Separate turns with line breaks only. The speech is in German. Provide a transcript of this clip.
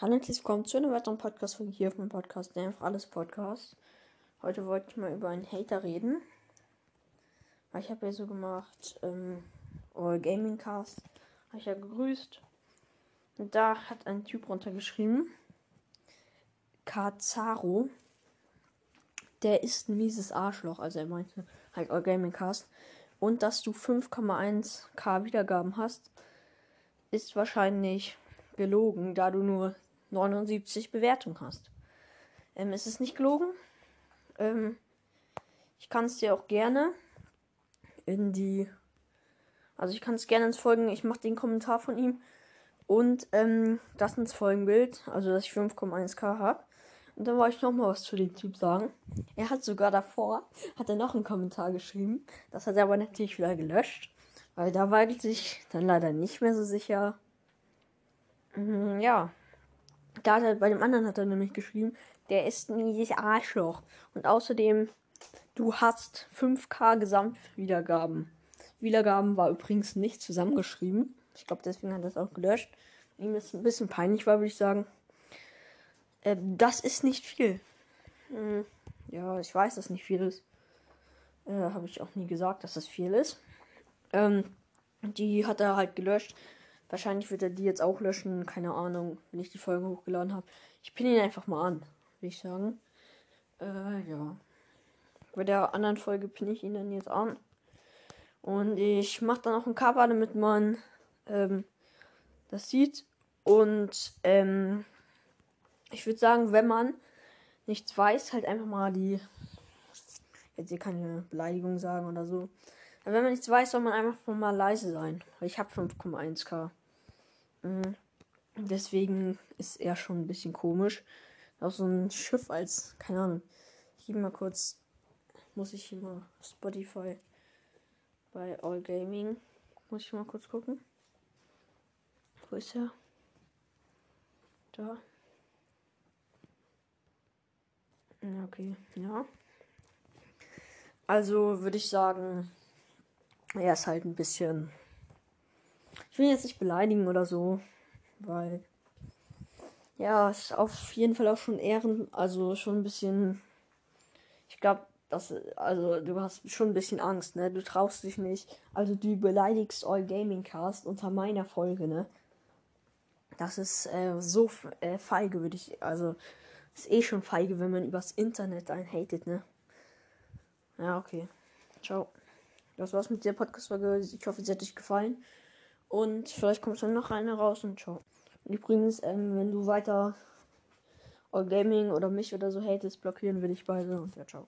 Hallo und herzlich willkommen zu einer weiteren Podcast-Folge hier auf meinem Podcast, der einfach alles Podcast. Heute wollte ich mal über einen Hater reden. Ich habe ja so gemacht, ähm, All Gaming Cast, habe ich ja gegrüßt. Und da hat ein Typ runtergeschrieben, Kazaro, der ist ein mieses Arschloch, also er meinte halt All Gaming Cast. Und dass du 5,1k Wiedergaben hast, ist wahrscheinlich gelogen, da du nur 79 Bewertungen hast. Ähm, es ist nicht gelogen. Ähm, ich kann es dir auch gerne in die. Also ich kann es gerne ins Folgen. Ich mache den Kommentar von ihm und ähm, das ins Folgenbild. Also dass ich 5,1k habe. Und dann wollte ich noch mal was zu dem Typ sagen. Er hat sogar davor, hat er noch einen Kommentar geschrieben. Das hat er aber natürlich wieder gelöscht. Weil da war ich sich dann leider nicht mehr so sicher. Mhm, ja. Da hat er, bei dem anderen hat er nämlich geschrieben, der ist ein mieses Arschloch. Und außerdem, du hast 5k Gesamtwiedergaben. Wiedergaben war übrigens nicht zusammengeschrieben. Ich glaube, deswegen hat er es auch gelöscht. Ihm ist ein bisschen peinlich war, würde ich sagen. Äh, das ist nicht viel. Hm, ja, ich weiß, dass nicht viel ist. Äh, Habe ich auch nie gesagt, dass das viel ist. Ähm, die hat er halt gelöscht. Wahrscheinlich wird er die jetzt auch löschen. Keine Ahnung, wenn ich die Folge hochgeladen habe. Ich pinne ihn einfach mal an, würde ich sagen. Äh, ja. Bei der anderen Folge pinne ich ihn dann jetzt an. Und ich mache dann auch ein Cover, damit man ähm, das sieht. Und ähm, ich würde sagen, wenn man nichts weiß, halt einfach mal die. Jetzt hier keine Beleidigung sagen oder so. Wenn man nichts weiß, soll man einfach mal leise sein. Ich habe 5,1k. Mhm. Deswegen ist er schon ein bisschen komisch. Auch so ein Schiff als, keine Ahnung. Ich gebe mal kurz, muss ich hier mal Spotify bei All Gaming. Muss ich mal kurz gucken. Wo ist er? Da. Okay, ja. Also würde ich sagen, er ist halt ein bisschen. Ich will jetzt nicht beleidigen oder so, weil. Ja, ist auf jeden Fall auch schon Ehren, also schon ein bisschen. Ich glaube, das, also du hast schon ein bisschen Angst, ne? Du traust dich nicht. Also du beleidigst All Gaming Cast unter meiner Folge, ne? Das ist äh, so äh, feige, würde ich. Also ist eh schon feige, wenn man übers Internet einen hatet, ne? Ja, okay. Ciao. Das war's mit der Podcast-Folge. Ich hoffe, sie hat euch gefallen. Und vielleicht kommt dann noch eine raus und ciao. Und übrigens, ähm, wenn du weiter All Gaming oder mich oder so hatest, blockieren will ich beide und ja, ciao.